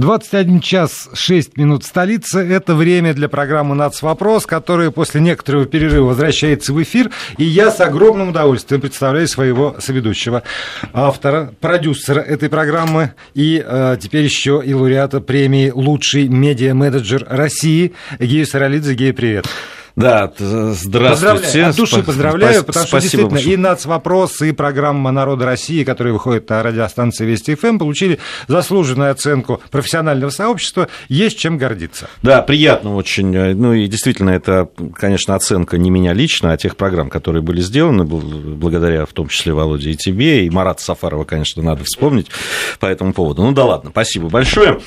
21 час 6 минут столица. Это время для программы «Нацвопрос», которая после некоторого перерыва возвращается в эфир. И я с огромным удовольствием представляю своего соведущего, автора, продюсера этой программы и э, теперь еще и лауреата премии «Лучший медиа-менеджер России» Гею Саралидзе. Гея, привет. Да, здравствуйте. Поздравляю. От души поздравляю, потому что действительно большое. и «Нацвопрос», и программа «Народа России», которая выходит на радиостанции Вести ФМ, получили заслуженную оценку профессионального сообщества. Есть чем гордиться. Да, приятно очень. Ну и действительно, это, конечно, оценка не меня лично, а тех программ, которые были сделаны, благодаря в том числе Володе и тебе, и Марата Сафарова, конечно, надо вспомнить по этому поводу. Ну да ладно, спасибо большое.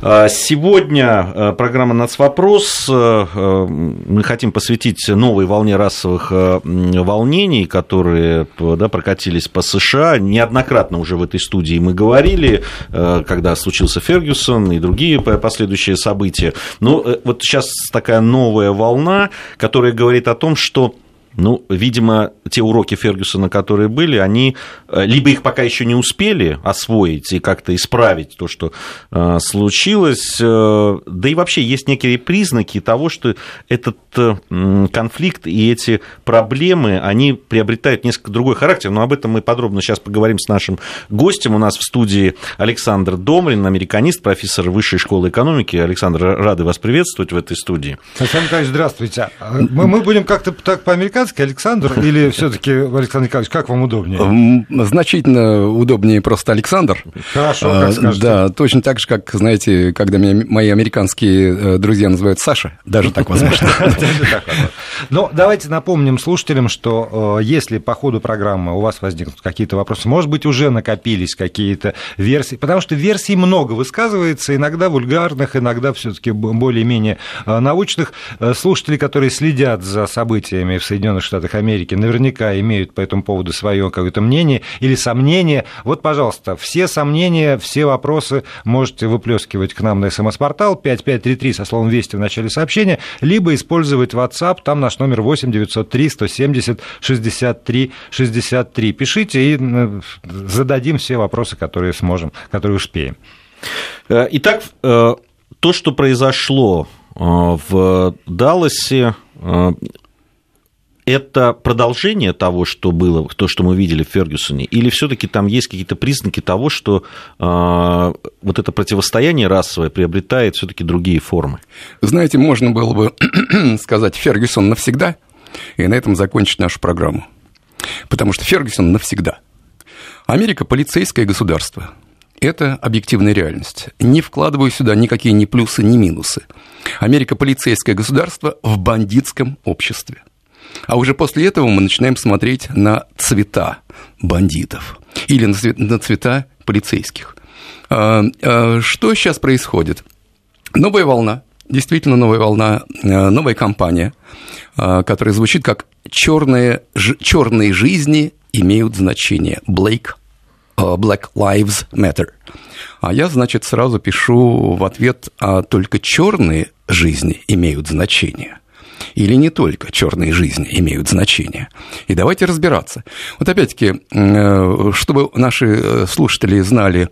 А, сегодня а, программа «Нацвопрос». Мы хотим посвятить новой волне расовых э, волнений, которые да, прокатились по США. Неоднократно уже в этой студии мы говорили, э, когда случился Фергюсон и другие последующие события. Но э, вот сейчас такая новая волна, которая говорит о том, что ну, видимо, те уроки Фергюсона, которые были, они э, либо их пока еще не успели освоить и как-то исправить то, что э, случилось, э, да и вообще есть некие признаки того, что этот конфликт и эти проблемы, они приобретают несколько другой характер, но об этом мы подробно сейчас поговорим с нашим гостем. У нас в студии Александр Домрин, американист, профессор Высшей школы экономики. Александр, рады вас приветствовать в этой студии. Александр здравствуйте. Мы, мы будем как-то так по-американски Луганский Александр или все-таки Александр Николаевич, как вам удобнее? Значительно удобнее просто Александр. Хорошо, как а, скажете. Да, точно так же, как, знаете, когда меня мои американские э, друзья называют Саша, даже так возможно. Но ну, давайте напомним слушателям, что э, если по ходу программы у вас возникнут какие-то вопросы, может быть, уже накопились какие-то версии, потому что версий много высказывается, иногда вульгарных, иногда все-таки более-менее э, научных. Слушатели, которые следят за событиями в Соединенных Соединенных Штатах Америки наверняка имеют по этому поводу свое какое-то мнение или сомнение. Вот, пожалуйста, все сомнения, все вопросы можете выплескивать к нам на смс-портал 5533 со словом «Вести» в начале сообщения, либо использовать WhatsApp, там наш номер 8 903 170 63 63. Пишите и зададим все вопросы, которые сможем, которые успеем. Э, итак, э, то, что произошло э, в Далласе, это продолжение того, что было, то, что мы видели в Фергюсоне, или все-таки там есть какие-то признаки того, что э, вот это противостояние расовое приобретает все-таки другие формы? Знаете, можно было бы сказать Фергюсон навсегда, и на этом закончить нашу программу. Потому что Фергюсон навсегда. Америка – полицейское государство. Это объективная реальность. Не вкладываю сюда никакие ни плюсы, ни минусы. Америка – полицейское государство в бандитском обществе. А уже после этого мы начинаем смотреть на цвета бандитов или на цвета полицейских. А, а, что сейчас происходит? Новая волна, действительно новая волна, а, новая кампания, которая звучит как черные, черные жизни имеют значение. Black, Black Lives Matter. А я, значит, сразу пишу в ответ, а только черные жизни имеют значение или не только черные жизни имеют значение. И давайте разбираться. Вот опять-таки, э, чтобы наши э, слушатели знали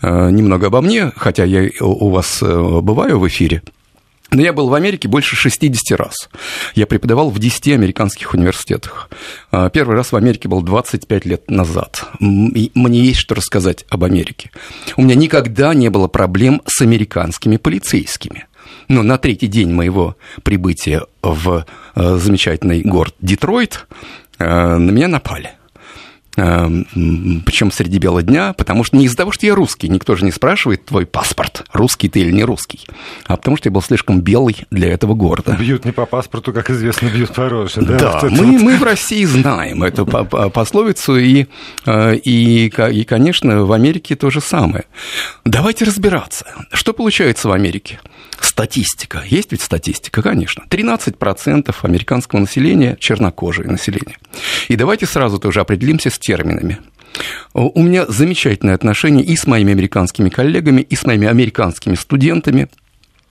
э, немного обо мне, хотя я у вас бываю в эфире, но я был в Америке больше 60 раз. Я преподавал в 10 американских университетах. Первый раз в Америке был 25 лет назад. Мне есть что рассказать об Америке. У меня никогда не было проблем с американскими полицейскими. Но на третий день моего прибытия в э, замечательный город Детройт э, на меня напали. Э, Причем среди бела дня, потому что не из-за того, что я русский, никто же не спрашивает твой паспорт, русский ты или не русский, а потому что я был слишком белый для этого города. Бьют не по паспорту, как известно, бьют по роже. Да, да мы, мы в России знаем эту пословицу, и, и, и, конечно, в Америке то же самое. Давайте разбираться, что получается в Америке статистика. Есть ведь статистика, конечно. 13% американского населения – чернокожее население. И давайте сразу тоже определимся с терминами. У меня замечательные отношения и с моими американскими коллегами, и с моими американскими студентами.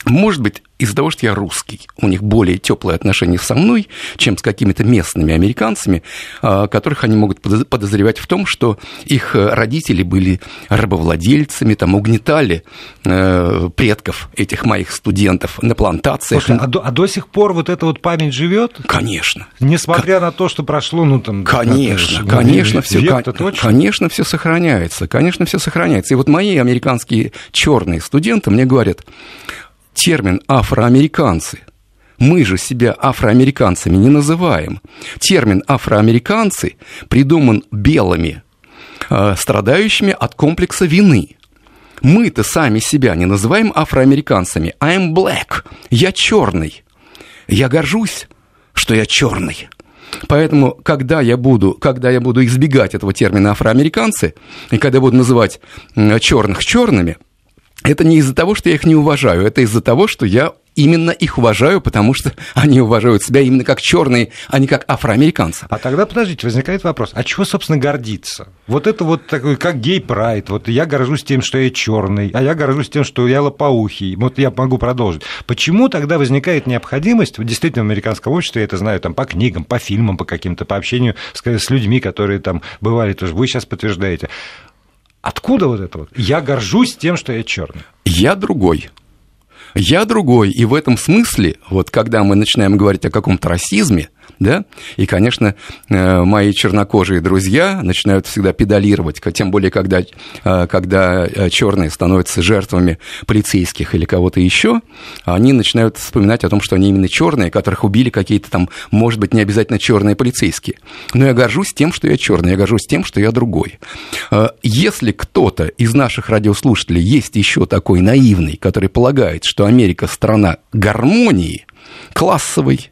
Может быть, из-за того, что я русский, у них более теплые отношения со мной, чем с какими-то местными американцами, а, которых они могут подозревать в том, что их э, родители были рабовладельцами, там, угнетали э, предков этих моих студентов на плантациях. Слушай, а, до, а до сих пор вот эта вот память живет? Конечно. Несмотря К... на то, что прошло, ну там... Конечно, на, конечно, все, кон... конечно, все сохраняется, конечно, все сохраняется. И вот мои американские черные студенты мне говорят, термин афроамериканцы. Мы же себя афроамериканцами не называем. Термин афроамериканцы придуман белыми, э, страдающими от комплекса вины. Мы-то сами себя не называем афроамериканцами. I'm black. Я черный. Я горжусь, что я черный. Поэтому, когда я буду, когда я буду избегать этого термина афроамериканцы, и когда буду называть черных черными, это не из-за того, что я их не уважаю, это из-за того, что я именно их уважаю, потому что они уважают себя именно как черные, а не как афроамериканцы. А тогда, подождите, возникает вопрос, а чего, собственно, гордиться? Вот это вот такой, как гей-прайд, вот я горжусь тем, что я черный, а я горжусь тем, что я лопоухий, вот я могу продолжить. Почему тогда возникает необходимость, вот действительно, в американском обществе, я это знаю там по книгам, по фильмам, по каким-то, по общению с, с людьми, которые там бывали тоже, вы сейчас подтверждаете, Откуда вот это вот? Я горжусь тем, что я черный. Я другой. Я другой. И в этом смысле, вот когда мы начинаем говорить о каком-то расизме, да, и, конечно, э, мои чернокожие друзья начинают всегда педалировать, тем более, когда, э, когда э, черные становятся жертвами полицейских или кого-то еще, они начинают вспоминать о том, что они именно черные, которых убили какие-то там, может быть, не обязательно черные полицейские. Но я горжусь тем, что я черный, я горжусь тем, что я другой. Если кто-то из наших радиослушателей есть еще такой наивный, который полагает, что Америка страна гармонии, классовой,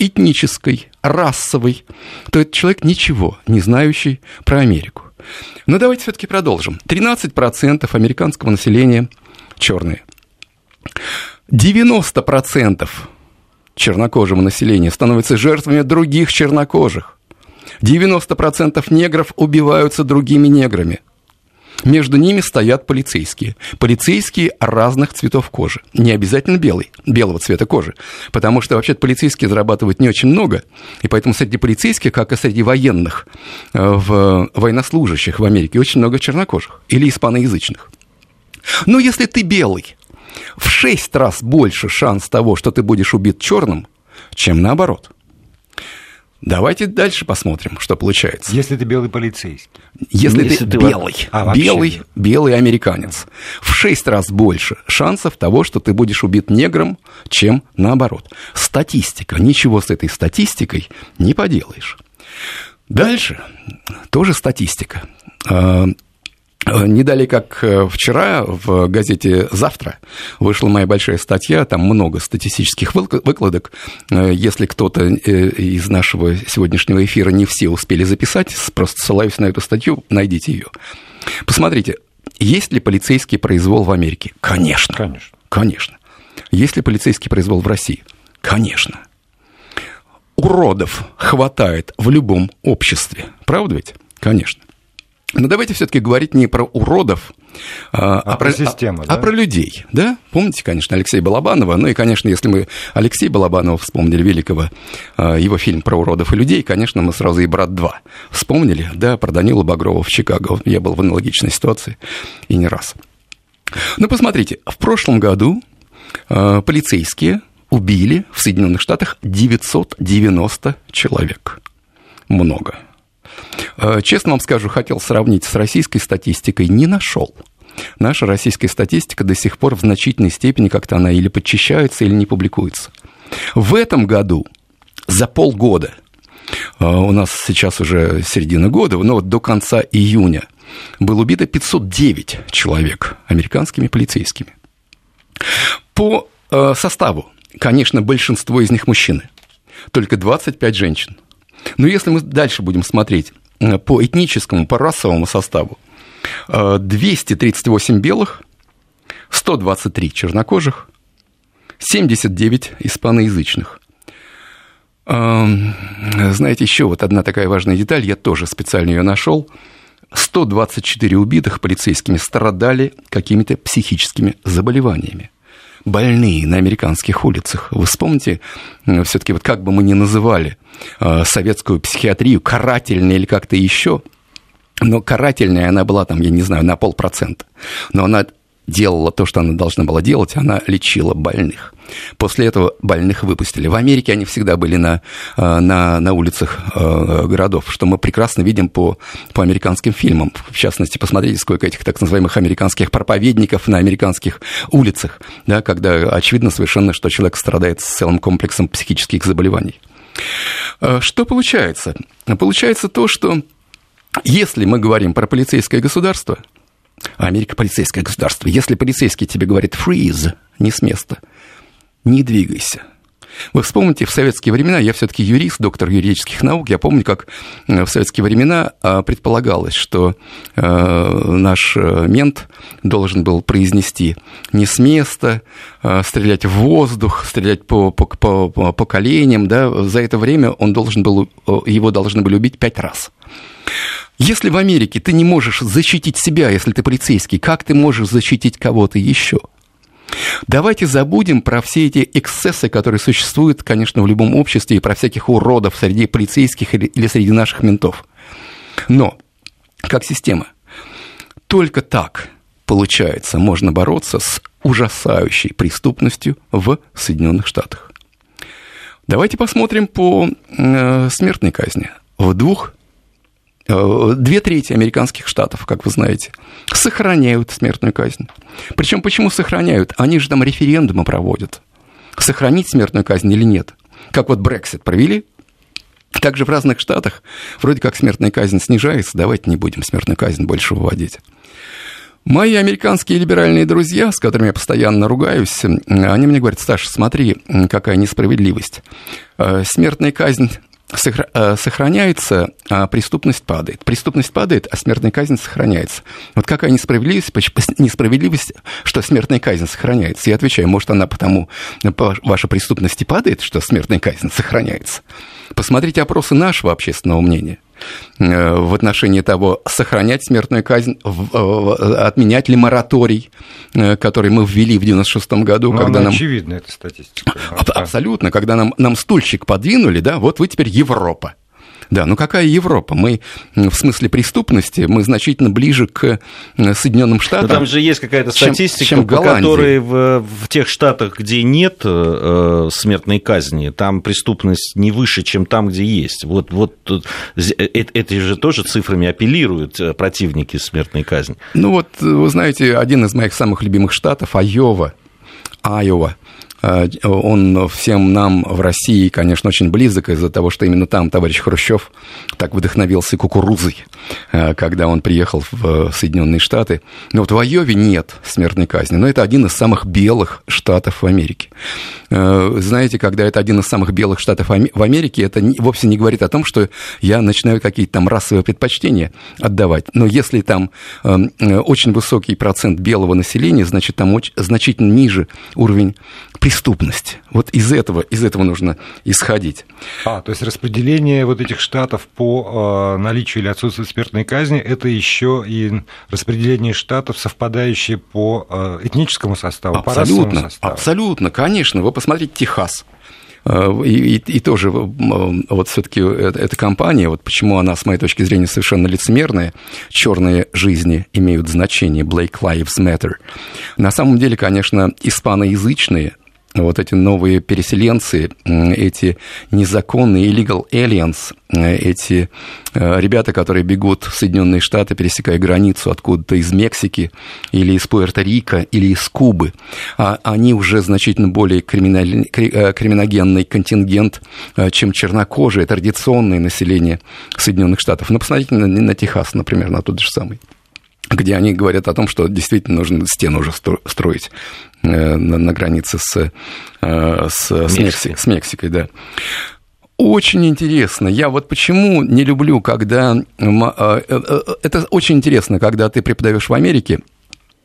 этнической, расовой, то этот человек ничего не знающий про Америку. Но давайте все-таки продолжим. 13% американского населения черные. 90% чернокожего населения становятся жертвами других чернокожих. 90% негров убиваются другими неграми. Между ними стоят полицейские. Полицейские разных цветов кожи. Не обязательно белый, белого цвета кожи. Потому что вообще полицейские зарабатывают не очень много. И поэтому среди полицейских, как и среди военных, э, в военнослужащих в Америке очень много чернокожих или испаноязычных. Но если ты белый, в шесть раз больше шанс того, что ты будешь убит черным, чем наоборот – Давайте дальше посмотрим, что получается. Если ты белый полицейский. Если, Если ты, ты белый, а, белый, белый американец. В шесть раз больше шансов того, что ты будешь убит негром, чем наоборот. Статистика. Ничего с этой статистикой не поделаешь. Дальше тоже статистика. Э, не далее, как э, вчера в газете «Завтра» вышла моя большая статья, там много статистических выкладок. Э, если кто-то из нашего сегодняшнего эфира не все успели записать, просто ссылаюсь на эту статью, найдите ее. Посмотрите, есть ли полицейский произвол в Америке? Конечно. Конечно. Конечно. Есть ли полицейский произвол в России? Конечно. Уродов хватает в любом обществе. Правда ведь? Конечно. Но давайте все-таки говорить не про уродов, а, а, а про, систему, а, да? а про людей, да? Помните, конечно, Алексея Балабанова. Ну и, конечно, если мы Алексея Балабанова вспомнили великого, а, его фильм про уродов и людей, конечно, мы сразу и «Брат 2» вспомнили, да, про Данила Багрова в Чикаго. Я был в аналогичной ситуации и не раз. Ну, посмотрите, в прошлом году а, полицейские убили в Соединенных Штатах 990 человек. Много. Э, честно вам скажу, хотел сравнить с российской статистикой, не нашел. Наша российская статистика до сих пор в значительной степени как-то она или подчищается, или не публикуется. В этом году за полгода, э, у нас сейчас уже середина года, но вот до конца июня было убито 509 человек американскими полицейскими. По э, составу, конечно, большинство из них мужчины, только 25 женщин. Но если мы дальше будем смотреть Э, по этническому, по расовому составу 238 э, белых, 123 чернокожих, 79 испаноязычных. Эм, знаете, еще вот одна такая важная деталь, я тоже специально ее нашел. 124 убитых полицейскими страдали какими-то психическими заболеваниями. Больные на американских улицах. Вы вспомните, все-таки вот как бы мы ни называли советскую психиатрию, карательной или как-то еще, но карательная она была там, я не знаю, на полпроцента. Но она делала то, что она должна была делать, она лечила больных. После этого больных выпустили. В Америке они всегда были на, э, на, на улицах э, городов, что мы прекрасно видим по, по американским фильмам. В частности, посмотрите, сколько этих так называемых американских проповедников на американских улицах, да, когда очевидно совершенно, что человек страдает целым комплексом психических заболеваний. Э, что получается? Получается то, что если мы говорим про полицейское государство, Америка полицейское государство, если полицейский тебе говорит freeze, не с места, не двигайся. Вы вспомните, в советские времена, я все-таки юрист, доктор юридических наук, я помню, как э, в советские времена а, предполагалось, что э, наш э, мент должен был произнести не с места, а стрелять в воздух, стрелять по, по, по, по поколениям, да, за это время он должен был, его должны были убить пять раз. Если в Америке ты не можешь защитить себя, если ты полицейский, как ты можешь защитить кого-то еще? Давайте забудем про все эти эксцессы, которые существуют, конечно, в любом обществе, и про всяких уродов среди полицейских или, среди наших ментов. Но, как система, только так, получается, можно бороться с ужасающей преступностью в Соединенных Штатах. Давайте посмотрим по э, смертной казни. В двух две трети американских штатов, как вы знаете, сохраняют смертную казнь. Причем почему сохраняют? Они же там референдумы проводят. Сохранить смертную казнь или нет? Как вот Брексит провели, также в разных штатах вроде как смертная казнь снижается, давайте не будем смертную казнь больше выводить. Мои американские либеральные друзья, с которыми я постоянно ругаюсь, они мне говорят, Саша, смотри, какая несправедливость. Э, смертная казнь Э, сохраняется, а преступность падает. Преступность падает, а смертная казнь сохраняется. Вот какая несправедливость, несправедливость, что смертная казнь сохраняется? Я отвечаю, может, она потому, по вашей преступности падает, что смертная казнь сохраняется? Посмотрите опросы нашего общественного мнения – Э, в отношении того, сохранять смертную казнь, отменять ли мораторий, э, который мы ввели в 96 году. Ну, когда нам... очевидна эта статистика. Абсолютно, когда нам, нам стульчик подвинули, да, вот вы теперь Европа. Да, ну какая Европа? Мы в смысле преступности, мы значительно ближе к Соединенным Штатам. Но там же есть какая-то статистика, чем, чем по которой в, в тех штатах, где нет э, смертной казни, там преступность не выше, чем там, где есть. Вот, вот э, это же тоже цифрами апеллируют э, противники смертной казни. Ну вот, вы знаете, один из моих самых любимых штатов, Айова, Айова, Э, он всем нам в России, конечно, очень близок из-за того, что именно там товарищ Хрущев так вдохновился кукурузой, э, когда он приехал в Соединенные Штаты. Но вот в Айове нет смертной казни, но это один из самых белых штатов в Америке. Э, знаете, когда это один из самых белых штатов в Америке, это вовсе не говорит о том, что я начинаю какие-то там расовые предпочтения отдавать. Но если там очень высокий процент белого населения, значит, там значительно ниже уровень преступность. Вот из этого, из этого нужно исходить. А, то есть распределение вот этих штатов по э, наличию или отсутствию смертной казни, это еще и распределение штатов, совпадающие по э, этническому составу, абсолютно, по расовому составу. Абсолютно, конечно. Вы посмотрите Техас. Э, и, и, и тоже вот все-таки эта компания, вот почему она, с моей точки зрения, совершенно лицемерная, черные жизни имеют значение, Blake Lives Matter. На самом деле, конечно, испаноязычные вот эти новые переселенцы, эти незаконные illegal aliens, эти э, ребята, которые бегут в Соединенные Штаты, пересекая границу откуда-то из Мексики или из Пуэрто-Рико или из Кубы, а они уже значительно более криминаль... Э, криминогенный контингент, э, чем чернокожие, традиционное население Соединенных Штатов. Ну, посмотрите на, на Техас, например, на тот же самый где они говорят о том, что действительно нужно стену уже строить на, на границе с, э, с, с, Мексикой. с Мексикой, да. Очень интересно. Я вот почему не люблю, когда... Э, это очень интересно, когда ты преподаешь в Америке,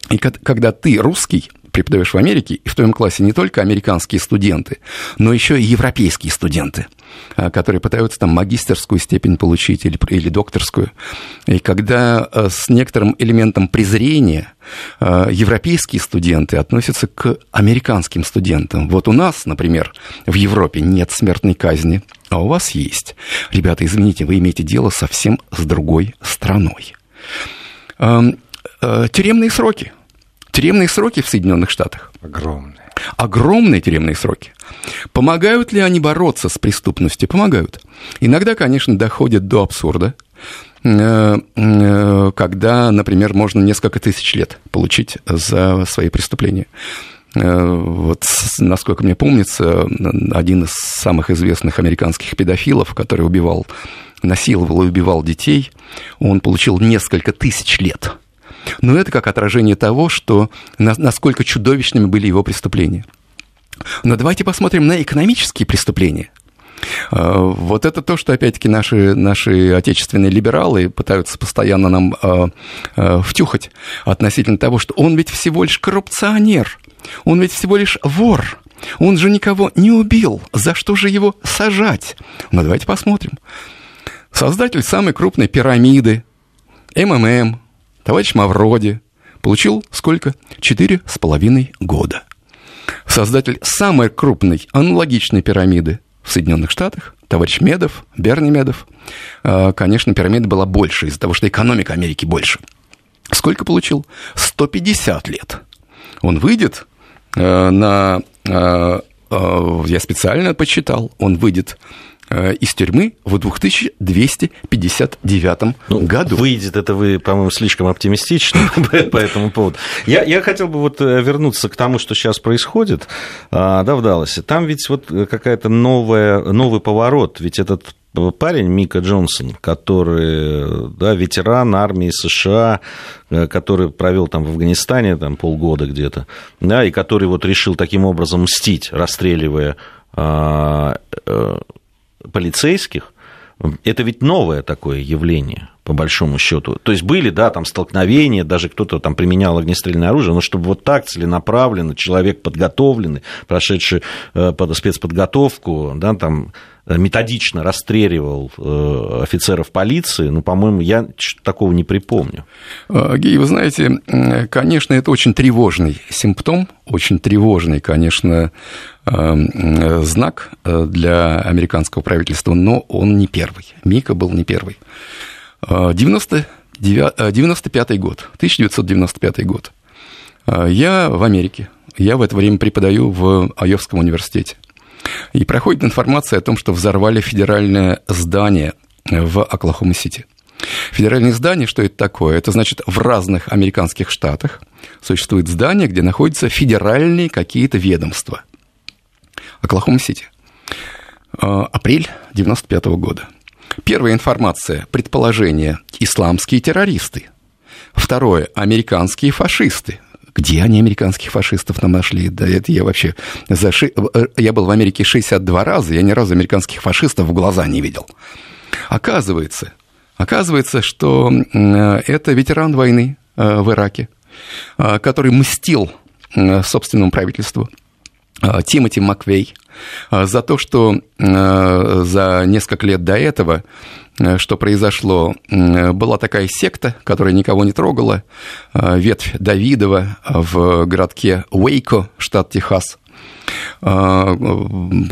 и когда ты русский, преподаешь в Америке, и в твоем классе не только американские студенты, но еще и европейские студенты, а, которые пытаются там магистерскую степень получить или, или докторскую. И когда а, с некоторым элементом презрения а, европейские студенты относятся к американским студентам. Вот у нас, например, в Европе нет смертной казни, а у вас есть. Ребята, извините, вы имеете дело совсем с другой страной. Тюремные сроки. Тюремные сроки в Соединенных Штатах. Огромные. Огромные тюремные сроки. Помогают ли они бороться с преступностью? Помогают. Иногда, конечно, доходят до абсурда, э, э, когда, например, можно несколько тысяч лет получить за свои преступления. Э, вот, насколько мне помнится, один из самых известных американских педофилов, который убивал, насиловал и убивал детей, он получил несколько тысяч лет – но это как отражение того, что насколько чудовищными были его преступления. Но давайте посмотрим на экономические преступления. А, вот это то, что, опять-таки, наши, наши отечественные либералы пытаются постоянно нам э, э, втюхать относительно того, что он ведь всего лишь коррупционер, он ведь всего лишь вор, он же никого не убил, за что же его сажать? Но давайте посмотрим. Создатель самой крупной пирамиды, МММ, Товарищ Мавроди получил сколько? Четыре с половиной года. Создатель самой крупной аналогичной пирамиды в Соединенных Штатах, товарищ Медов, Берни Медов, а, конечно, пирамида была больше из-за того, что экономика Америки больше. Сколько получил? 150 лет. Он выйдет э, на... Э, э, я специально почитал. Он выйдет из тюрьмы в 2259 ну, году. Выйдет это вы, по-моему, слишком оптимистично по этому поводу. Я, я хотел бы вот э, вернуться к тому, что сейчас происходит а, да, в Далласе. Там ведь вот какая-то новая, новый поворот. Ведь этот парень Мика Джонсон, который да, ветеран армии США, э, который провел там в Афганистане там, полгода где-то, да, и который вот решил таким образом мстить, расстреливая а, полицейских, это ведь новое такое явление, по большому счету. То есть были, да, там столкновения, даже кто-то там применял огнестрельное оружие, но чтобы вот так целенаправленно, человек подготовленный, прошедший э, под спецподготовку, да, там методично расстреливал э, офицеров полиции, ну, по-моему, я такого не припомню. Э, Гей, вы знаете, конечно, это очень тревожный симптом, очень тревожный, конечно, э, знак для американского правительства, но он не первый. Мика был не первый. 90, 95 год, 1995 год. Я в Америке. Я в это время преподаю в Айовском университете. И проходит информация о том, что взорвали федеральное здание в Оклахома-Сити. Федеральное здание, что это такое? Это значит, в разных американских штатах существует здание, где находятся федеральные какие-то ведомства. Оклахома-Сити. А, апрель 95 года. Первая информация, предположение, исламские террористы. Второе, американские фашисты. Где они американских фашистов нам нашли? Да это я вообще... За ши... Э, я был в Америке 62 раза, я ни разу американских фашистов в глаза не видел. Оказывается, оказывается, что это ветеран войны э, в Ираке, э, который мстил собственному правительству, Тимоти Маквей, за то, что за несколько лет до этого Э, что произошло. Была такая секта, которая никого не трогала, э, ветвь Давидова в городке Уэйко, штат Техас. А,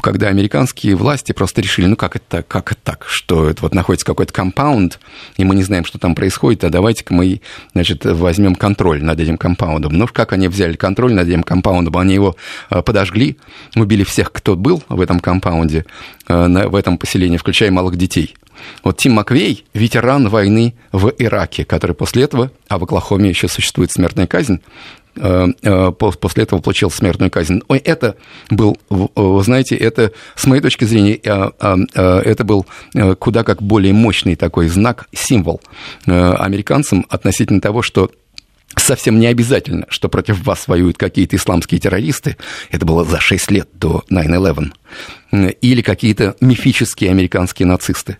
когда американские власти просто решили, ну как это как это так, что это вот находится какой-то компаунд, и мы не знаем, что там происходит, а давайте-ка мы, значит, возьмем контроль над этим компаундом. Ну, как они взяли контроль над этим компаундом? Они его а, подожгли, убили всех, кто был в этом компаунде, а, в этом поселении, включая малых детей. Вот Тим Маквей, ветеран войны в Ираке, который после этого, а в Оклахоме еще существует смертная казнь, после этого получил смертную казнь. Ой, это был, вы знаете, это, с моей точки зрения, э, это был куда как более мощный такой знак, символ американцам относительно того, что совсем не обязательно, что против вас воюют какие-то исламские террористы, это было за 6 лет до 9-11, или какие-то мифические американские нацисты.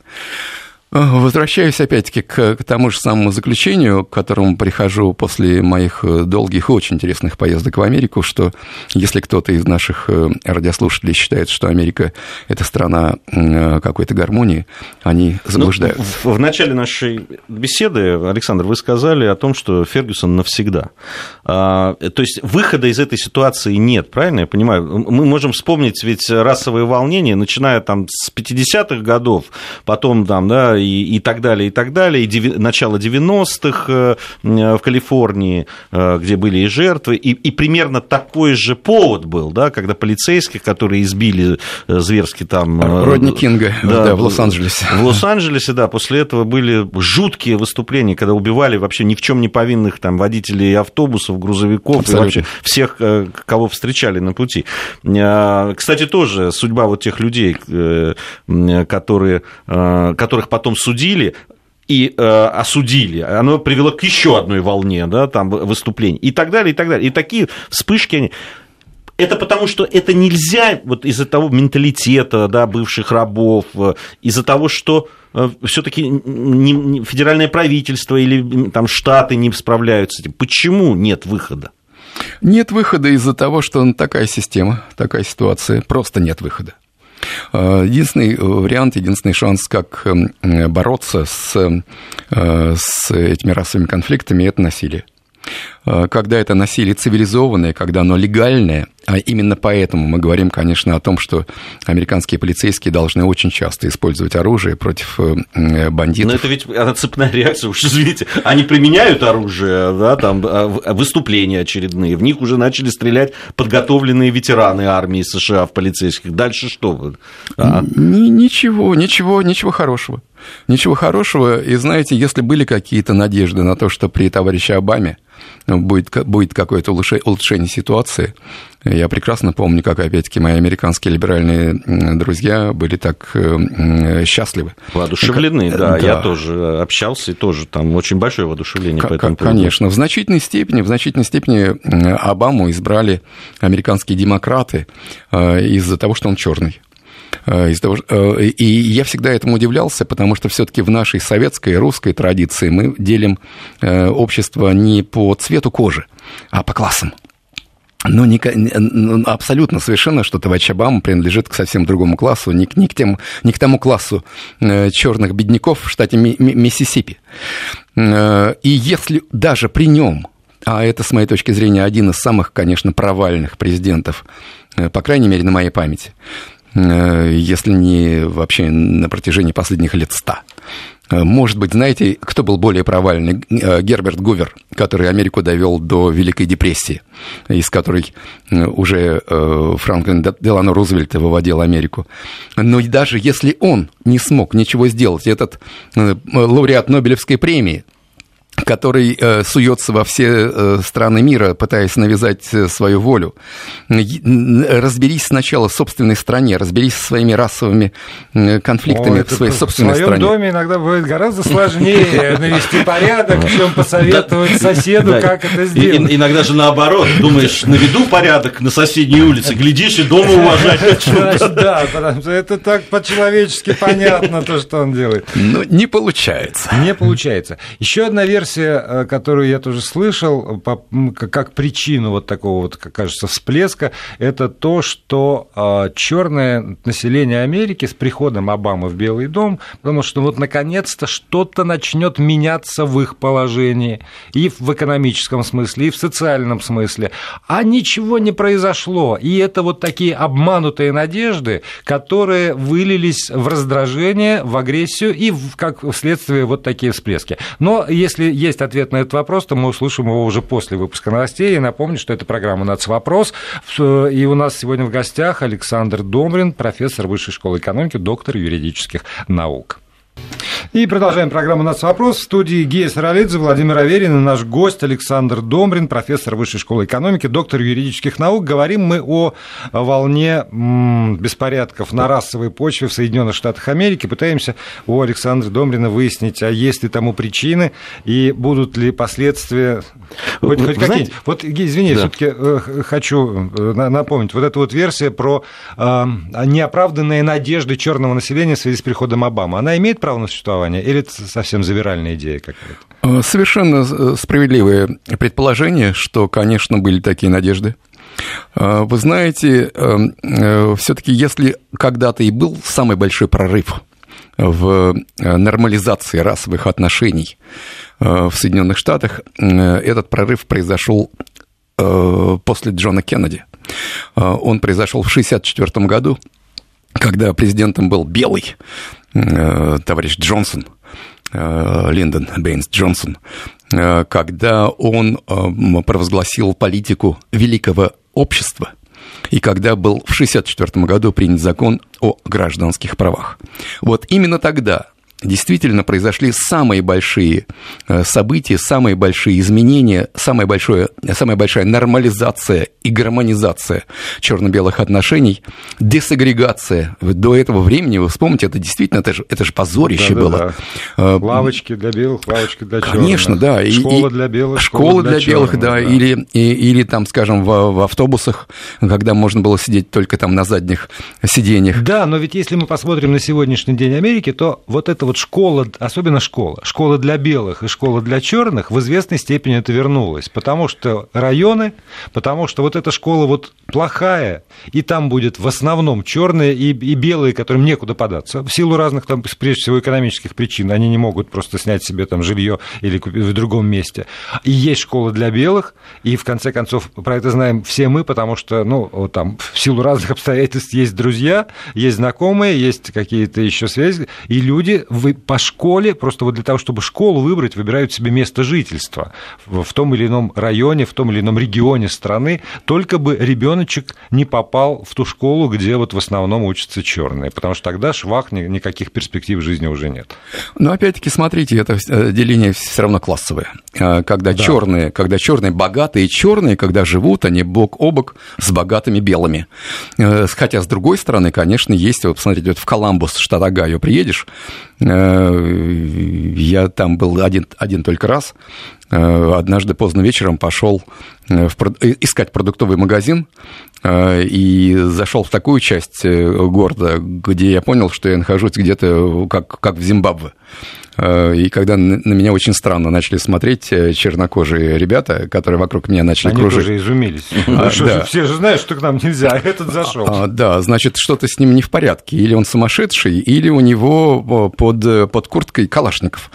Возвращаюсь опять-таки к, к тому же самому заключению, к которому прихожу после моих э, долгих и очень интересных поездок в Америку, что если кто-то из наших э, радиослушателей считает, что Америка – это страна э, какой-то гармонии, они ну, заблуждаются. Ну, в, в начале нашей беседы, Александр, вы сказали о том, что Фергюсон навсегда. А, то есть выхода из этой ситуации нет, правильно я понимаю? Мы можем вспомнить ведь расовые волнения, начиная там с 50-х годов, потом там, да, и, и так далее, и так далее, и деви, начало 90-х э, в Калифорнии, э, где были и жертвы, и, и примерно такой же повод был, да, когда полицейских, которые избили э, зверски там... Родни Кинга, да, да в Лос-Анджелесе. В Лос-Анджелесе, да, после этого были жуткие выступления, когда убивали вообще ни в чем не повинных там водителей автобусов, грузовиков, Абсолютно. и вообще всех, кого встречали на пути. Кстати, тоже судьба вот тех людей, которые, которых потом потом судили, и э, осудили, оно привело к еще одной волне, да, там выступлений и так далее, и так далее. И такие вспышки, они... Это потому, что это нельзя вот из-за того менталитета, да, бывших рабов, э, из-за того, что э, все-таки федеральное правительство или там штаты не справляются с этим. Почему нет выхода? Нет выхода из-за того, что такая система, такая ситуация, просто нет выхода. Э, единственный вариант, единственный шанс, как эм, бороться с, э, с этими расовыми конфликтами, это насилие. Э, когда это насилие цивилизованное, когда оно легальное, именно поэтому мы говорим, конечно, о том, что американские полицейские должны очень часто использовать оружие против э, бандитов. Но это ведь цепная реакция, уж извините. Они применяют оружие, да, там а, выступления очередные, в них уже начали стрелять подготовленные ветераны армии США в полицейских. Дальше что? А? Ничего, ничего, ничего хорошего. Ничего хорошего. И знаете, если были какие-то надежды на то, что при товарище Обаме будет, будет какое-то улучшение ситуации. Я прекрасно помню, как, опять-таки, мои американские либеральные друзья были так э, счастливы. Воодушевлены, да. да. Я тоже общался, и тоже там очень большое воодушевление к- по этому поводу. Конечно. В значительной степени, в значительной степени Обаму избрали американские демократы э, из-за того, что он черный. Э, из того, и я всегда этому удивлялся, потому что все-таки в нашей советской, русской традиции мы делим общество не по цвету кожи, а по классам. Но не, ну, абсолютно совершенно, что товарищ Обама принадлежит к совсем другому классу, не, не, к, тем, не к тому классу черных бедняков в штате Миссисипи. И если даже при нем, а это, с моей точки зрения, один из самых, конечно, провальных президентов, по крайней мере, на моей памяти, Э, если не вообще на протяжении последних лет ста. Э, может быть, знаете, кто был более провальный? Э, Герберт Гувер, который Америку довел до Великой депрессии, из которой уже Франклин Делано Рузвельт выводил Америку. Но даже если он не смог ничего сделать, этот лауреат Нобелевской премии, который э, суется во все э, страны мира, пытаясь навязать э, свою волю. Разберись сначала в собственной стране, разберись со своими расовыми конфликтами О, в своей собственной стране. В своем доме иногда бывает гораздо сложнее навести порядок, чем посоветовать соседу, как это сделать. Иногда же наоборот, думаешь, наведу порядок на соседней улице, глядишь и дома уважать Да, потому что это так по-человечески понятно, то, что он делает. Ну, не получается. Не получается. Еще одна версия версия, э, которую я тоже слышал, как причину вот такого вот, как кажется, всплеска, это то, что э, черное население Америки с приходом Обамы в Белый дом, потому что вот наконец-то что-то начнет меняться в их положении и в экономическом смысле, и в социальном смысле, а ничего не произошло. И это вот такие обманутые надежды, которые вылились в раздражение, в агрессию и в, как следствие вот такие всплески. Но если есть ответ на этот вопрос, то мы услышим его уже после выпуска новостей. И напомню, что это программа «Нацвопрос». И у нас сегодня в гостях Александр Домрин, профессор Высшей школы экономики, доктор юридических наук. И продолжаем программу «Нас вопрос». В студии Гея Саралидзе, Владимир Аверин и наш гость Александр Домбрин, профессор Высшей школы экономики, доктор юридических наук. Говорим мы о волне беспорядков на расовой почве в Соединенных Штатах Америки. Пытаемся у Александра Домбрина выяснить, а есть ли тому причины и будут ли последствия хоть, хоть какие-нибудь. Вот, извини, да. все-таки э, хочу э, напомнить, вот эта вот версия про э, неоправданные надежды черного населения в связи с приходом Обамы, она имеет право на существование? Образования, или это совсем завиральная идея какая-то? Э, совершенно справедливое предположение, что, конечно, были такие надежды. Вы знаете, все-таки если когда-то и был самый большой прорыв в нормализации расовых отношений в Соединенных Штатах, этот прорыв произошел после Джона Кеннеди. Он произошел в 1964 году, когда президентом был белый э, товарищ Джонсон, э, Линдон Бейнс Джонсон, э, когда он провозгласил политику великого общества, и когда был в 1964 году принят закон о гражданских правах. Вот именно тогда действительно произошли самые большие э, события, самые большие изменения, самая, большое, самая большая нормализация и гармонизация черно-белых отношений, десагрегация. До этого времени, вы вспомните, это действительно, это же, это же позорище да, было. Да. Э, лавочки для белых, лавочки для черных. Конечно, да. Школа и, для белых, школа, школа для, для белых, черных, да. да. Или, и, или там, скажем, в, в автобусах, когда можно было сидеть только там на задних сиденьях. Да, но ведь если мы посмотрим на сегодняшний день Америки, то вот это вот вот школа, особенно школа, школа для белых и школа для черных в известной степени это вернулось, потому что районы, потому что вот эта школа вот плохая, и там будет в основном черные и, и белые, которым некуда податься, в силу разных там, прежде всего, экономических причин, они не могут просто снять себе там жилье или купить в другом месте. И есть школа для белых, и в конце концов про это знаем все мы, потому что, ну, там в силу разных обстоятельств есть друзья, есть знакомые, есть какие-то еще связи, и люди вы по школе, просто вот для того, чтобы школу выбрать, выбирают себе место жительства в том или ином районе, в том или ином регионе страны, только бы ребеночек не попал в ту школу, где вот в основном учатся черные, потому что тогда швах никаких перспектив жизни уже нет. Но опять-таки, смотрите, это э, деление все равно классовое. Э, когда да. черные, когда черные богатые черные, когда живут они бок о бок с богатыми белыми. Э, хотя, с другой стороны, конечно, есть, вот посмотрите, вот в Коламбус, штат Огайо, приедешь, я там был один, один только раз. Э, однажды поздно вечером пошел э, в, искать продуктовый магазин и зашел в такую часть города, где я понял, что я нахожусь где-то как, как в Зимбабве. Э, и когда на меня очень странно начали смотреть э, чернокожие ребята, которые вокруг меня начали Они кружить. Они тоже изумились. А, да. Все же знают, что к нам нельзя, а этот зашел. А, да, значит, что-то с ним не в порядке. Или он сумасшедший, или у него под, э, под курткой калашников.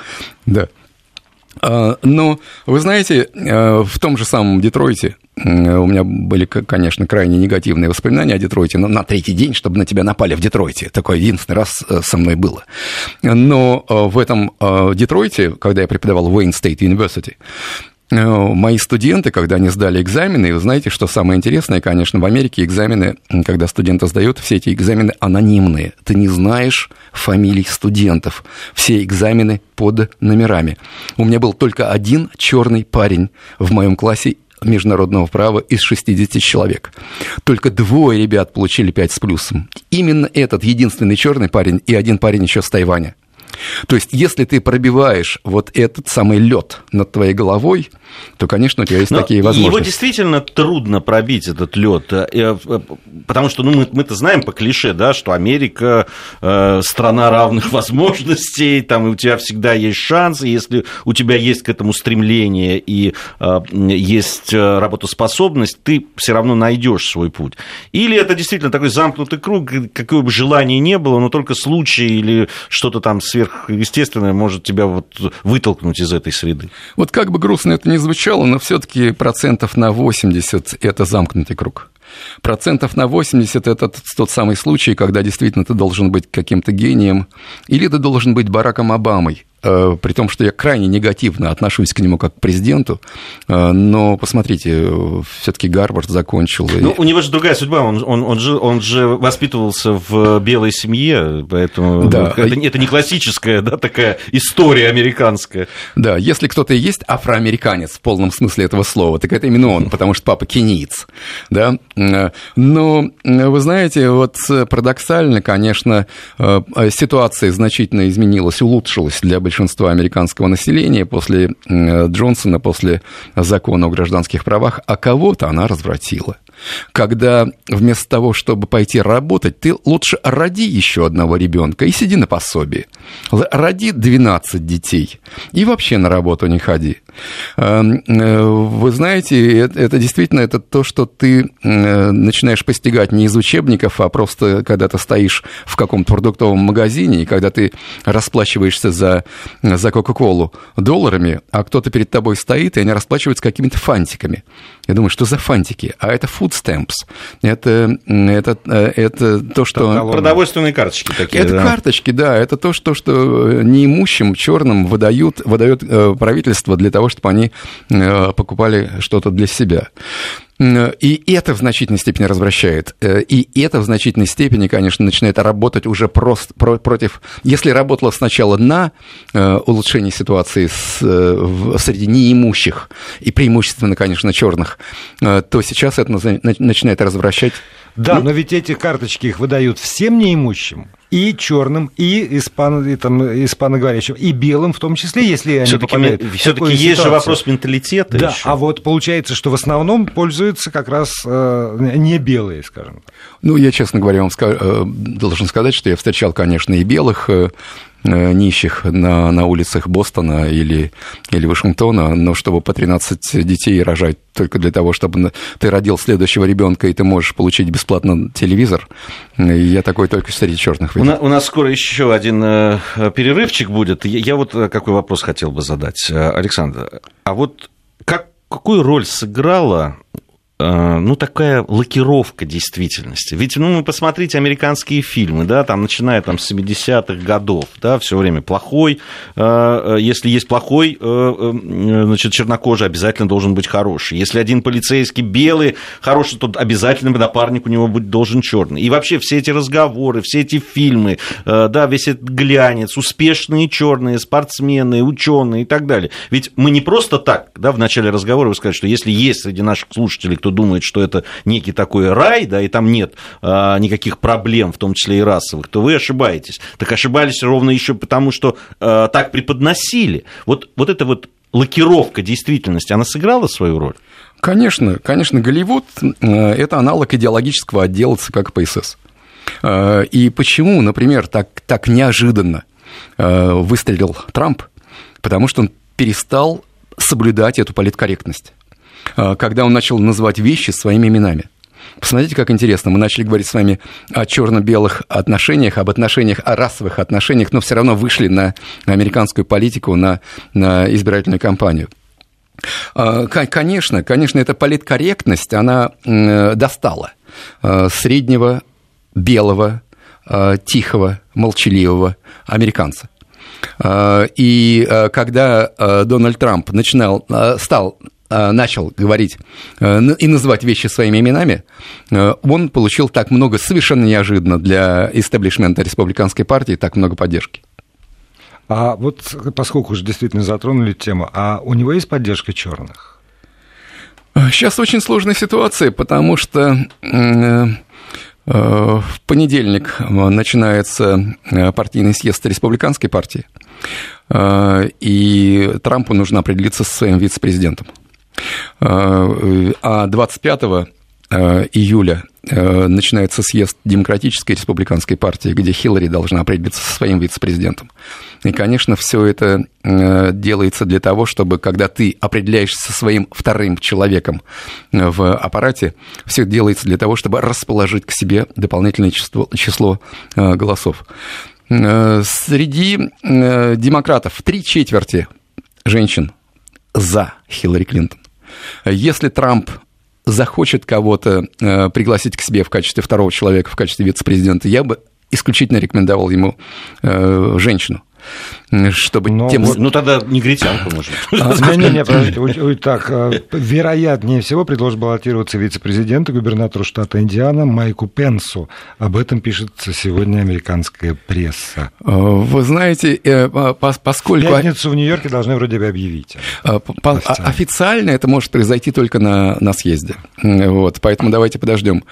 Да. А, но, вы знаете, в том же самом Детройте у меня были, конечно, крайне негативные воспоминания о Детройте, но на третий день, чтобы на тебя напали в Детройте. Такое единственный раз э, со мной было. Но э, в этом э, Детройте, когда я преподавал в Wayne State University, мои студенты, когда они сдали экзамены, вы знаете, что самое интересное, конечно, в Америке экзамены, когда студенты сдают, все эти экзамены анонимные. Ты не знаешь фамилий студентов. Все экзамены под номерами. У меня был только один черный парень в моем классе, международного права из 60 человек. Только двое ребят получили 5 с плюсом. Именно этот единственный черный парень и один парень еще с Тайваня. То есть, если ты пробиваешь вот этот самый лед над твоей головой, то, конечно, у тебя есть Но такие возможности. Его действительно трудно пробить, этот лед, э, э, потому что ну, мы, мы-то знаем по клише, да, что Америка э, страна равных возможностей, там у тебя всегда есть шанс, и если у тебя есть к этому стремление и э, есть э, работоспособность, ты все равно найдешь свой путь. Или это действительно такой замкнутый круг, какое бы желание не было, но только случай или что-то там сверхъестественное может тебя вот вытолкнуть из этой среды. Вот как бы грустно это ни звучало, но все-таки процентов на 80 это замкнутый круг. Процентов на 80 это тот самый случай, когда действительно ты должен быть каким-то гением, или ты должен быть Бараком Обамой, при том, что я крайне негативно отношусь к нему как к президенту, э, но посмотрите, все-таки Гарвард закончил. Ну, у него же другая судьба, он, он, он, же, он же воспитывался в белой семье, поэтому да. это, это не классическая да, такая история американская. Да, если кто-то и есть афроамериканец в полном смысле этого слова, так это именно он, потому что папа кенийц. Да? Но, вы знаете, вот парадоксально, конечно, э, ситуация значительно изменилась, улучшилась для большинства американского населения после Джонсона, после закона о гражданских правах, а кого-то она развратила когда вместо того, чтобы пойти работать, ты лучше роди еще одного ребенка и сиди на пособии. Роди 12 детей и вообще на работу не ходи. Эм, э, вы знаете, это действительно это то, что ты э, начинаешь постигать не из учебников, а просто когда ты стоишь в каком-то продуктовом магазине, и когда ты расплачиваешься за, за Кока-Колу долларами, а кто-то перед тобой стоит, и они расплачиваются какими-то фантиками. Я думаю, что за фантики? А это food stamps. Это, это, это то, что... Продовольственные карточки такие. Это да. карточки, да. Это то, что, что неимущим, черным выдают, выдает э, правительство для того, чтобы они э, покупали что-то для себя. И это в значительной степени развращает. Э, и это в значительной степени, конечно, начинает работать уже просто против... Если работало сначала на э, улучшение ситуации с, э, среди неимущих, и преимущественно, конечно, черных, то сейчас это начинает развращать да, ну, но ведь эти карточки их выдают всем неимущим и черным, и, испан, и там, испаноговорящим, и белым в том числе, если они все-таки, попадают все-таки есть ситуацию. же вопрос менталитета. Да, еще. а вот получается, что в основном пользуются как раз э, не белые, скажем. Ну, я, честно говоря, вам ска- э, должен сказать, что я встречал, конечно, и белых Э, нищих на, на улицах Бостона или, или Вашингтона, но чтобы по 13 детей рожать только для того, чтобы ты родил следующего ребенка, и ты можешь получить бесплатно телевизор, я такой только среди черных видел. У нас, у нас скоро еще один э, перерывчик будет. Я, вот э, какой вопрос хотел бы задать. Александр, а вот как, какую роль сыграла Э, ну, такая лакировка действительности. Ведь, ну, вы посмотрите американские фильмы, да, там, начиная там с 70-х годов, да, все время плохой, э, э, если есть плохой, значит, чернокожий, обязательно должен быть хороший. Если один полицейский белый, хороший, то обязательно напарник у него будет должен черный. И вообще все эти разговоры, все эти фильмы, да, весь этот глянец, успешные черные спортсмены, ученые и так далее. Ведь мы не просто так, да, в начале разговора вы сказали, что если есть среди наших слушателей кто кто думает, что это некий такой рай, да, и там нет а, никаких проблем, в том числе и расовых, то вы ошибаетесь. Так ошибались ровно еще потому, что а, так преподносили. Вот, вот эта вот лакировка действительности, она сыграла свою роль? Конечно, конечно, Голливуд э, – это аналог идеологического отдела ЦК КПСС. Э, и почему, например, так, так неожиданно э, выстрелил Трамп? Потому что он перестал соблюдать эту политкорректность. А, когда он начал называть вещи своими именами. Посмотрите, как интересно. Мы начали говорить с вами о черно-белых отношениях, об отношениях, о расовых отношениях, но все равно вышли на американскую политику, на, на избирательную кампанию. А, конечно, конечно, эта политкорректность, она достала а, среднего белого, тихого, молчаливого американца. И когда Дональд Трамп начинал, стал Э, начал говорить э, и называть вещи своими именами, э, он получил так много, совершенно неожиданно для истеблишмента республиканской партии, так много поддержки. А вот поскольку уже действительно затронули тему, а у него есть поддержка черных? Сейчас очень сложная ситуация, потому что в понедельник начинается партийный съезд республиканской партии, и Трампу нужно определиться со своим вице-президентом. А 25 э, июля э, начинается съезд Демократической республиканской партии, где Хиллари должна определиться со своим вице-президентом. И, конечно, все это э, делается для того, чтобы, когда ты определяешься со своим вторым человеком в аппарате, все это делается для того, чтобы расположить к себе дополнительное число, число голосов. Среди демократов три четверти женщин за Хиллари Клинтон. Если Трамп захочет кого-то э, пригласить к себе в качестве второго человека, в качестве вице-президента, я бы исключительно рекомендовал ему э, женщину чтобы Но тем... Вот... Ну, тогда негритянка, может быть. А, не, подождите, так, а, вероятнее всего предложит баллотироваться вице-президенту, губернатору штата Индиана Майку Пенсу. Об этом пишет сегодня американская пресса. А, вы знаете, э, поскольку... Пятницу в Нью-Йорке должны вроде бы объявить. Официально это может произойти только на, на съезде. Вот, поэтому давайте подождем.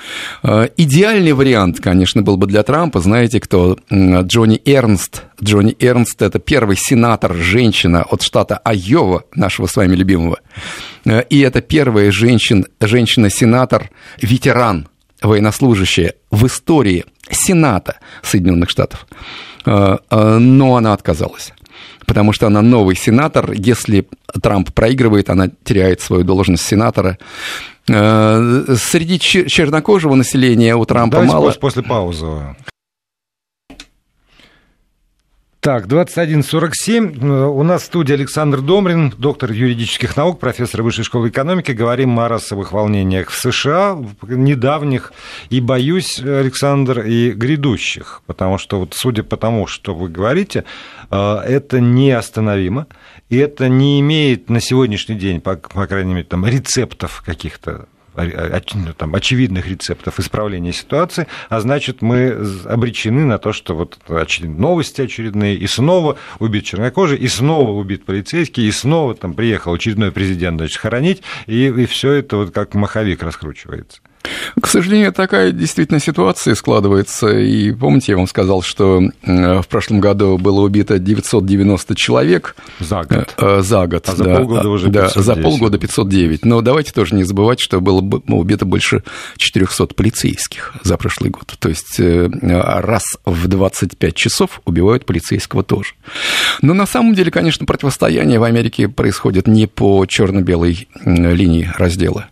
Идеальный вариант, конечно, был бы для Трампа, знаете кто? Джонни Эрнст, Джонни Эрнст – это первый сенатор, женщина от штата Айова, нашего с вами любимого. Э, и это первая женщин, женщина-сенатор, ветеран, военнослужащая в истории Сената Соединенных Штатов. Э, э, но она отказалась потому что она новый сенатор. Если Трамп проигрывает, она теряет свою должность сенатора. Среди чернокожего населения у Трампа Давайте мало... после паузы. Так, 21.47. У нас в студии Александр Домрин, доктор юридических наук, профессор Высшей школы экономики. Говорим о расовых волнениях в США, недавних, и, боюсь, Александр, и грядущих. Потому что, вот, судя по тому, что вы говорите, э, это неостановимо, и это не имеет на сегодняшний день, по, по крайней мере, там, рецептов каких-то там, очевидных рецептов исправления ситуации, а значит, мы обречены на то, что вот новости очередные, и снова убит чернокожий, и снова убит полицейский, и снова там приехал очередной президент, значит, хоронить, и, и все это вот как маховик раскручивается. К сожалению, такая действительно ситуация складывается. И помните, я вам сказал, что в прошлом году было убито 990 человек. За год. Э, за год, а да. за полгода уже 509. Да, за полгода 509. Но давайте тоже не забывать, что было убито больше 400 полицейских за прошлый год. То есть э, раз в 25 часов убивают полицейского тоже. Но на самом деле, конечно, противостояние в Америке происходит не по черно-белой линии раздела.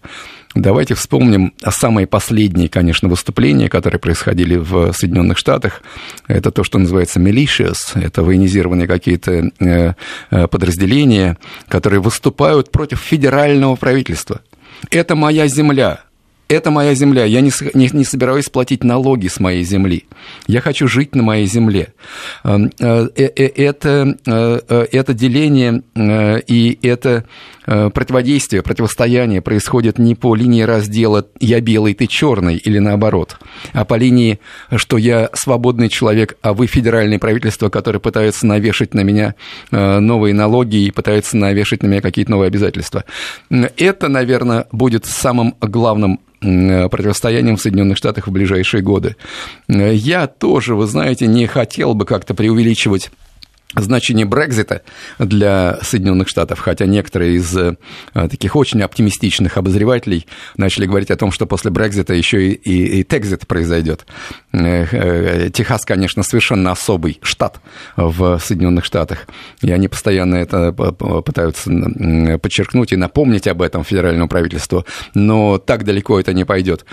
Давайте вспомним самые последние, конечно, выступления, которые происходили в Соединенных Штатах. Это то, что называется militias, это военизированные какие-то э, э, подразделения, которые выступают против федерального правительства. Это моя земля, это моя земля, я не, не, не собираюсь платить налоги с моей земли. Я хочу жить на моей земле. Эм, э, это, это деление и это Э, противодействие, противостояние происходит не по линии раздела «я белый, ты черный» или наоборот, а по линии, что я свободный человек, а вы федеральное правительство, которое пытается навешать на меня э, новые налоги и пытается навешать на меня какие-то новые обязательства. Это, наверное, будет самым главным противостоянием в Соединенных Штатах в ближайшие годы. Я тоже, вы знаете, не хотел бы как-то преувеличивать значение Брекзита для Соединенных Штатов, хотя некоторые из э, таких очень оптимистичных обозревателей начали говорить о том, что после Брекзита еще и, и, и Текзит произойдет. Э, э, Техас, конечно, совершенно особый штат в Соединенных Штатах, и они постоянно это пытаются подчеркнуть и напомнить об этом федеральному правительству, но так далеко это не пойдет.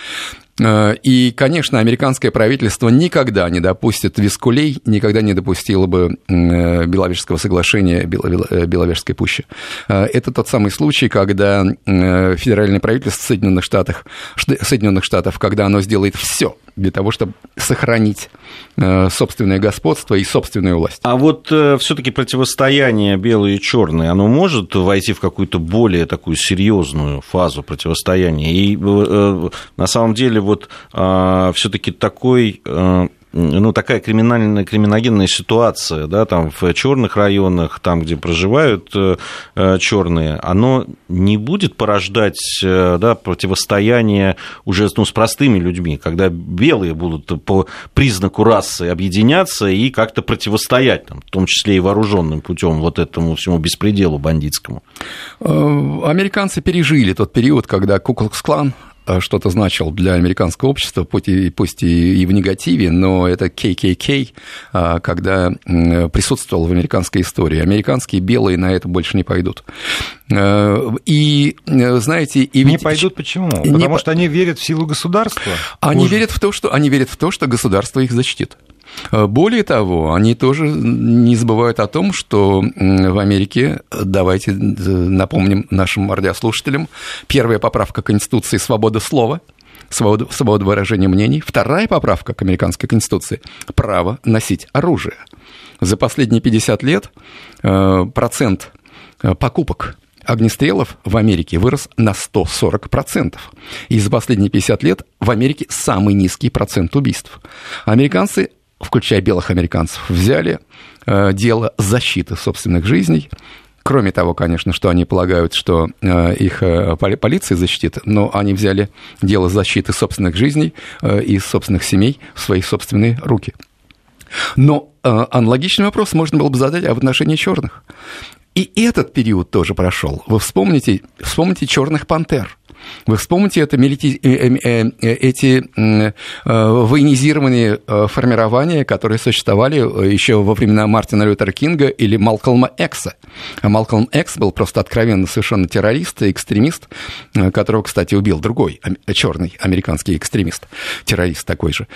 Э, и, конечно, американское правительство никогда не допустит вискулей, никогда не допустило бы э, Беловежского соглашения, э, Беловежской пущи. Это тот самый случай, когда федеральное правительство Соединенных Штатов, Соединенных Штатов когда оно сделает все для того, чтобы сохранить собственное господство и собственную власть. А вот все-таки противостояние белое и черное, оно может войти в какую-то более такую серьезную фазу противостояния? И на самом деле вот а, все-таки такой а, ну, такая криминальная, криминогенная ситуация, да, там в черных районах, там, где проживают э, э, черные, оно не будет порождать э, да, противостояние уже ну, с простыми людьми, когда белые будут по признаку расы объединяться и как-то противостоять, там, в том числе и вооруженным путем вот этому всему беспределу бандитскому. Американцы пережили тот период, когда Куклукс-клан что-то значил для американского общества, пусть и, пусть и в негативе, но это KKK, э, когда присутствовал в американской истории. Американские белые на это больше не пойдут. Э, и, знаете... И ведь... Не пойдут почему? Потому не... что они верят в силу государства? Они верят, в то, что, они верят в то, что государство их защитит. Э, более того, они тоже не забывают о том, что в Америке, давайте э, напомним нашим радиослушателям, первая поправка Конституции – свобода слова – свобода, свобода выражения мнений. Вторая поправка к американской конституции – право носить оружие. За последние 50 лет э, процент покупок огнестрелов в Америке вырос на 140%. И за последние 50 лет в Америке самый низкий процент убийств. Американцы включая белых американцев, взяли э, дело защиты собственных жизней. Кроме того, конечно, что они полагают, что э, их э, полиция защитит, но они взяли дело защиты собственных жизней и собственных семей в свои собственные руки. Но аналогичный вопрос можно было бы задать в отношении черных. И этот период тоже прошел. Вы вспомните, вспомните черных пантер. Вы вспомните это, э, э, э, эти военизированные формирования, которые существовали еще во времена Мартина Лютера Кинга или Малкольма Экса. А Малкольм Экс был просто откровенно совершенно террорист и экстремист, которого, кстати, убил другой черный американский экстремист, террорист такой же.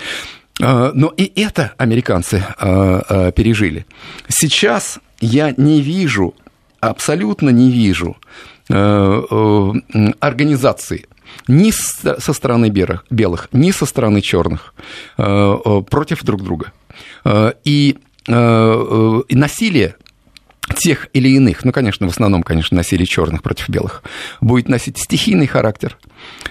Но и это американцы пережили. Сейчас я не вижу абсолютно не вижу организации ни со стороны белых, ни со стороны черных э, против друг друга. И насилие тех или иных, ну, конечно, в основном, конечно, насилие черных против белых, будет носить стихийный характер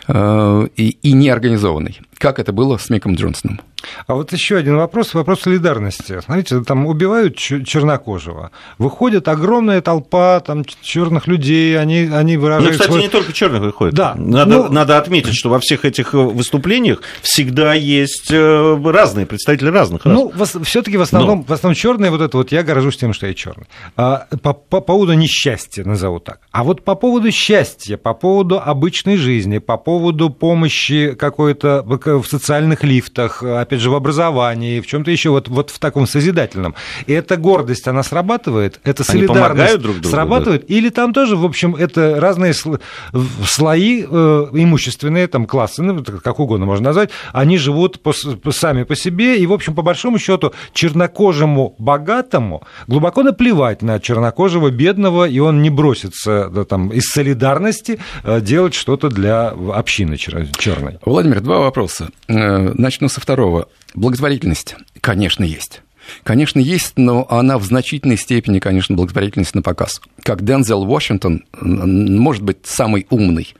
и, и неорганизованный, как это было с Миком Джонсоном. А вот еще один вопрос, вопрос солидарности. Смотрите, там убивают чернокожего, выходит огромная толпа там черных людей, они, они выражают... Ну, кстати, свой... не только черных выходит. Да. Надо, ну... надо отметить, что во всех этих э, выступлениях всегда есть э, разные представители разных рас. Ну, все-таки в основном, Но... в основном черные вот это вот, я горжусь тем, что я черный. А, по, по поводу несчастья, назову так. А вот по поводу счастья, по поводу обычной жизни, по поводу помощи какой-то в социальных лифтах, опять же, в образовании, в чем-то еще, вот, вот в таком созидательном. И эта гордость, она срабатывает, это солидарность друг другу, срабатывает, да. или там тоже, в общем, это разные слои э, имущественные, там, классы, ну, как угодно можно назвать, они живут по, сами по себе, и, в общем, по большому счету, чернокожему богатому глубоко наплевать на чернокожего бедного, и он не бросится да, там, из солидарности э, делать что-то для общины черной. Владимир, два вопроса. Э, начну со второго. Благотворительность, конечно, есть. Конечно, есть, но она в значительной степени, конечно, благотворительность на показ. Как Дензел Вашингтон, может быть, самый умный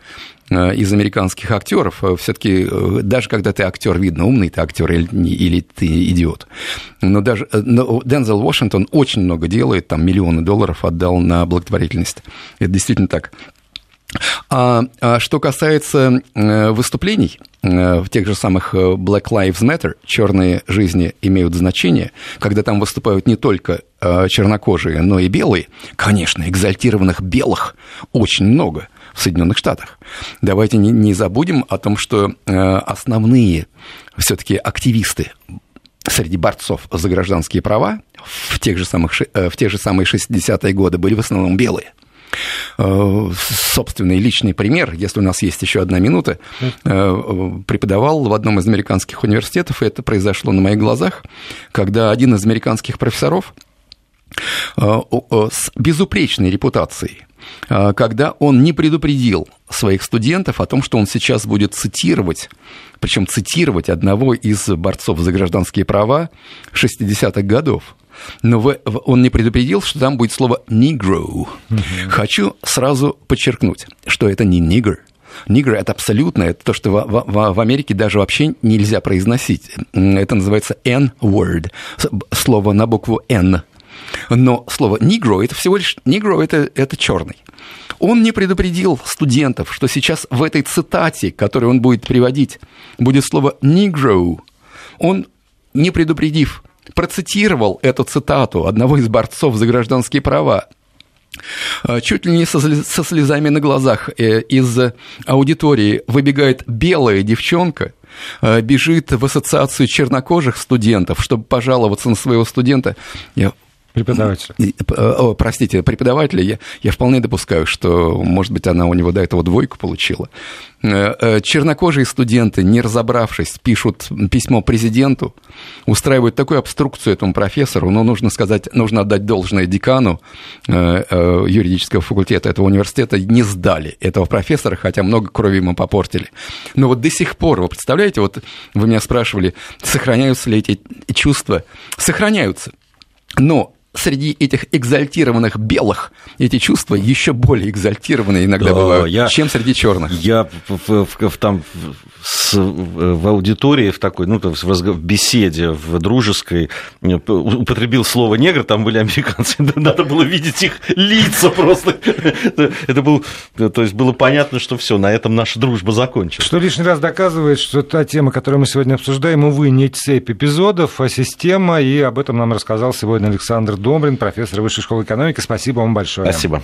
э, из американских актеров, э, все-таки даже когда ты актер, видно, умный ты актер или, или ты идиот. Но даже но Дензел Вашингтон очень много делает, там миллионы долларов отдал на благотворительность. Это действительно так. А, а что касается выступлений, Э, в тех же самых э, Black Lives Matter, черные жизни имеют значение, когда там выступают не только э, чернокожие, но и белые, конечно, экзальтированных белых очень много в Соединенных Штатах. Давайте не, не забудем о том, что основные все-таки активисты среди борцов за гражданские права в тех же самых, в те же самые 60-е годы были в основном белые – Э, собственный личный пример, если у нас есть еще одна минута, э, преподавал в одном из американских университетов, и это произошло на моих глазах, когда один из американских профессоров э, с безупречной репутацией, когда он не предупредил своих студентов о том, что он сейчас будет цитировать, причем цитировать одного из борцов за гражданские права 60-х годов но вы, он не предупредил, что там будет слово «negro». Mm-hmm. Хочу сразу подчеркнуть, что это не Нигр это абсолютно, это то, что в, в, в Америке даже вообще нельзя произносить. Это называется N-word, слово на букву N. Но слово негро это всего лишь негро это, это черный. Он не предупредил студентов, что сейчас в этой цитате, которую он будет приводить, будет слово negro. Он, не предупредив процитировал эту цитату одного из борцов за гражданские права. А, чуть ли не со слезами на глазах э, из аудитории выбегает белая девчонка, а, бежит в ассоциацию чернокожих студентов, чтобы пожаловаться на своего студента. Я Преподавателя. О, простите, преподавателя. Я, я вполне допускаю, что, может быть, она у него до этого двойку получила. Э, э, чернокожие студенты, не разобравшись, пишут письмо президенту, устраивают такую обструкцию этому профессору, но нужно сказать, нужно отдать должное декану э, юридического факультета этого университета, не сдали этого профессора, хотя много крови ему попортили. Но вот до сих пор, вы представляете, вот вы меня спрашивали, сохраняются ли эти чувства? Сохраняются. Но среди этих экзальтированных белых эти чувства еще более экзальтированные иногда да, бывают, я, чем среди черных. Я в, в, в, там с, в аудитории в такой, ну, в, в беседе, в дружеской, употребил слово негр, там были американцы, надо было видеть их лица просто. Это был, то есть было понятно, что все, на этом наша дружба закончилась. Что лишний раз доказывает, что та тема, которую мы сегодня обсуждаем, увы, не цепь эпизодов, а система, и об этом нам рассказал сегодня Александр Домрин, профессор Высшей школы экономики. Спасибо вам большое. Спасибо.